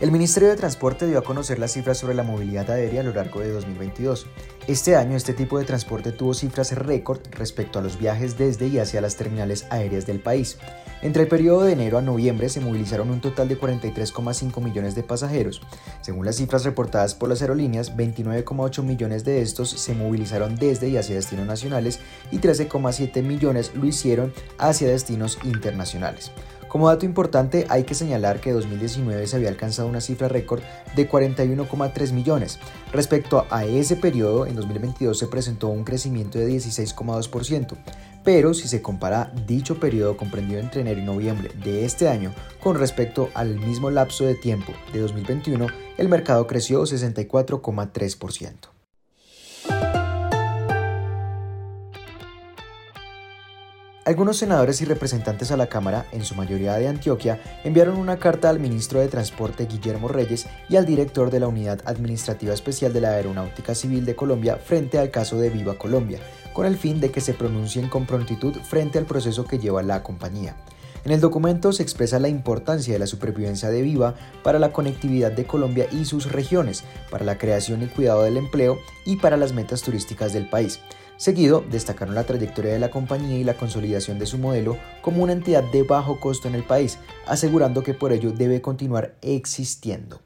El Ministerio de Transporte dio a conocer las cifras sobre la movilidad aérea a lo largo de 2022. Este año este tipo de transporte tuvo cifras récord respecto a los viajes desde y hacia las terminales aéreas del país. Entre el periodo de enero a noviembre se movilizaron un total de 43,5 millones de pasajeros. Según las cifras reportadas por las aerolíneas, 29,8 millones de estos se movilizaron desde y hacia destinos nacionales y 13,7 millones lo hicieron hacia destinos internacionales. Como dato importante, hay que señalar que en 2019 se había alcanzado una cifra récord de 41,3 millones. Respecto a ese periodo, en 2022 se presentó un crecimiento de 16,2%, pero si se compara dicho periodo comprendido entre enero y noviembre de este año con respecto al mismo lapso de tiempo de 2021, el mercado creció 64,3%. Algunos senadores y representantes a la Cámara, en su mayoría de Antioquia, enviaron una carta al ministro de Transporte Guillermo Reyes y al director de la Unidad Administrativa Especial de la Aeronáutica Civil de Colombia frente al caso de Viva Colombia, con el fin de que se pronuncien con prontitud frente al proceso que lleva la compañía. En el documento se expresa la importancia de la supervivencia de Viva para la conectividad de Colombia y sus regiones, para la creación y cuidado del empleo y para las metas turísticas del país. Seguido, destacaron la trayectoria de la compañía y la consolidación de su modelo como una entidad de bajo costo en el país, asegurando que por ello debe continuar existiendo.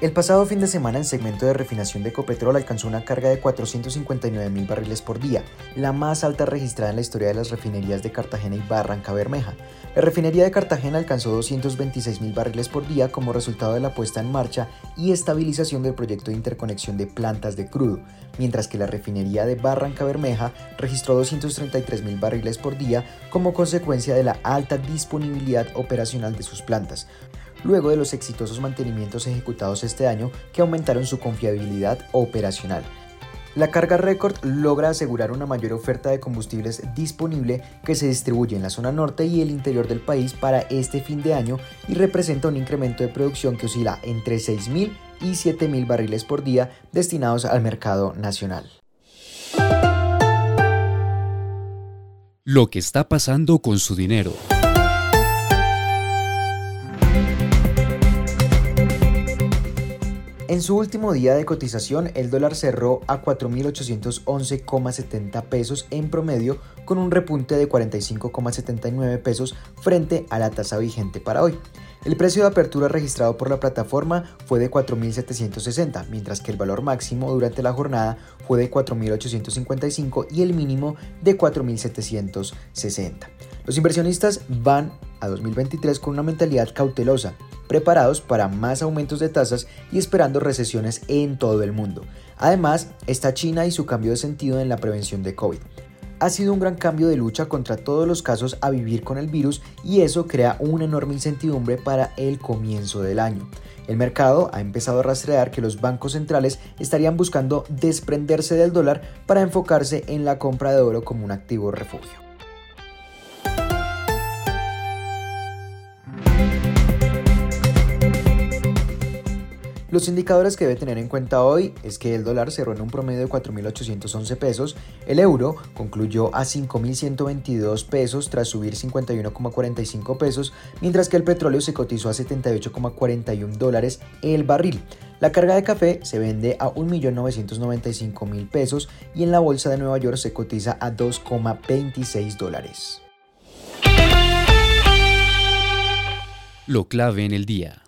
El pasado fin de semana el segmento de refinación de Ecopetrol alcanzó una carga de 459 mil barriles por día, la más alta registrada en la historia de las refinerías de Cartagena y Barranca Bermeja. La refinería de Cartagena alcanzó 226 mil barriles por día como resultado de la puesta en marcha y estabilización del proyecto de interconexión de plantas de crudo, mientras que la refinería de Barranca Bermeja registró 233 mil barriles por día como consecuencia de la alta disponibilidad operacional de sus plantas luego de los exitosos mantenimientos ejecutados este año que aumentaron su confiabilidad operacional. La carga récord logra asegurar una mayor oferta de combustibles disponible que se distribuye en la zona norte y el interior del país para este fin de año y representa un incremento de producción que oscila entre 6.000 y 7.000 barriles por día destinados al mercado nacional. Lo que está pasando con su dinero. En su último día de cotización, el dólar cerró a 4.811,70 pesos en promedio, con un repunte de 45,79 pesos frente a la tasa vigente para hoy. El precio de apertura registrado por la plataforma fue de 4.760, mientras que el valor máximo durante la jornada fue de 4.855 y el mínimo de 4.760. Los inversionistas van a 2023 con una mentalidad cautelosa, preparados para más aumentos de tasas y esperando recesiones en todo el mundo. Además, está China y su cambio de sentido en la prevención de COVID. Ha sido un gran cambio de lucha contra todos los casos a vivir con el virus y eso crea una enorme incertidumbre para el comienzo del año. El mercado ha empezado a rastrear que los bancos centrales estarían buscando desprenderse del dólar para enfocarse en la compra de oro como un activo refugio. Los indicadores que debe tener en cuenta hoy es que el dólar cerró en un promedio de 4.811 pesos, el euro concluyó a 5.122 pesos tras subir 51,45 pesos, mientras que el petróleo se cotizó a 78,41 dólares el barril. La carga de café se vende a 1.995.000 pesos y en la bolsa de Nueva York se cotiza a 2,26 dólares. Lo clave en el día.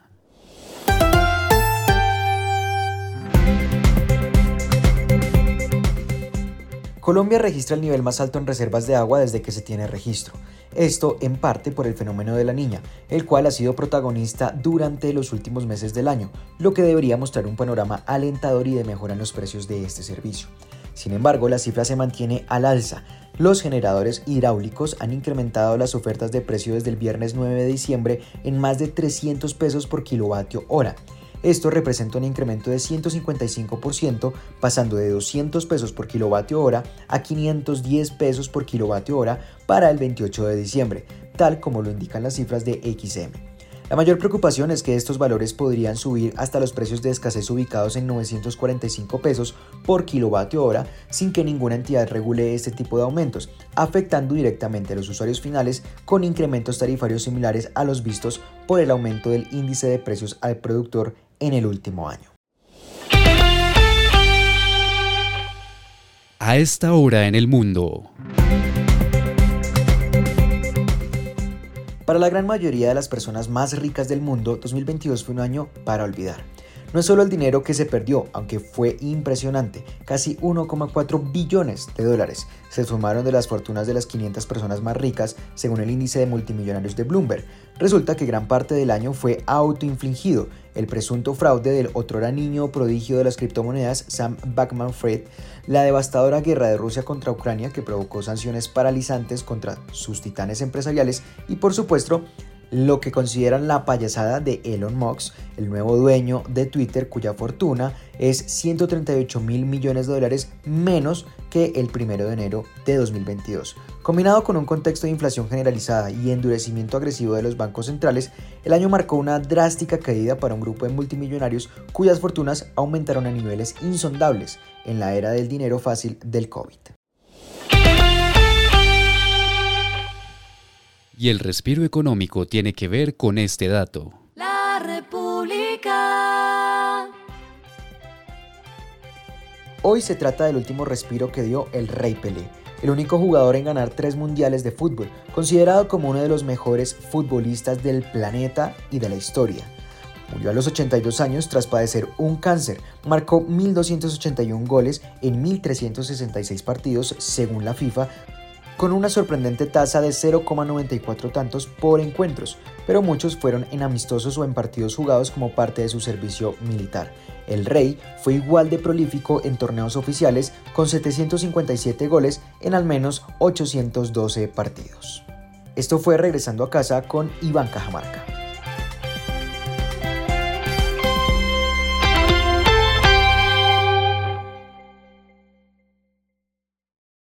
Colombia registra el nivel más alto en reservas de agua desde que se tiene registro. Esto en parte por el fenómeno de la niña, el cual ha sido protagonista durante los últimos meses del año, lo que debería mostrar un panorama alentador y de mejora en los precios de este servicio. Sin embargo, la cifra se mantiene al alza. Los generadores hidráulicos han incrementado las ofertas de precio desde el viernes 9 de diciembre en más de 300 pesos por kilovatio hora. Esto representa un incremento de 155%, pasando de 200 pesos por kilovatio hora a 510 pesos por kilovatio hora para el 28 de diciembre, tal como lo indican las cifras de XM. La mayor preocupación es que estos valores podrían subir hasta los precios de escasez ubicados en 945 pesos por kilovatio hora sin que ninguna entidad regule este tipo de aumentos, afectando directamente a los usuarios finales con incrementos tarifarios similares a los vistos por el aumento del índice de precios al productor en el último año. A esta hora en el mundo. Para la gran mayoría de las personas más ricas del mundo, 2022 fue un año para olvidar. No es solo el dinero que se perdió, aunque fue impresionante, casi 1,4 billones de dólares se sumaron de las fortunas de las 500 personas más ricas según el índice de multimillonarios de Bloomberg. Resulta que gran parte del año fue autoinfligido. El presunto fraude del otrora niño prodigio de las criptomonedas Sam Backman-Fried, la devastadora guerra de Rusia contra Ucrania que provocó sanciones paralizantes contra sus titanes empresariales y por supuesto lo que consideran la payasada de Elon Musk, el nuevo dueño de Twitter cuya fortuna es 138 mil millones de dólares menos que el primero de enero de 2022. Combinado con un contexto de inflación generalizada y endurecimiento agresivo de los bancos centrales, el año marcó una drástica caída para un grupo de multimillonarios cuyas fortunas aumentaron a niveles insondables en la era del dinero fácil del COVID. Y el respiro económico tiene que ver con este dato. La República. Hoy se trata del último respiro que dio el Rey Pelé, el único jugador en ganar tres mundiales de fútbol, considerado como uno de los mejores futbolistas del planeta y de la historia. Murió a los 82 años tras padecer un cáncer. Marcó 1.281 goles en 1.366 partidos según la FIFA, con una sorprendente tasa de 0,94 tantos por encuentros, pero muchos fueron en amistosos o en partidos jugados como parte de su servicio militar. El Rey fue igual de prolífico en torneos oficiales con 757 goles en al menos 812 partidos. Esto fue regresando a casa con Iván Cajamarca.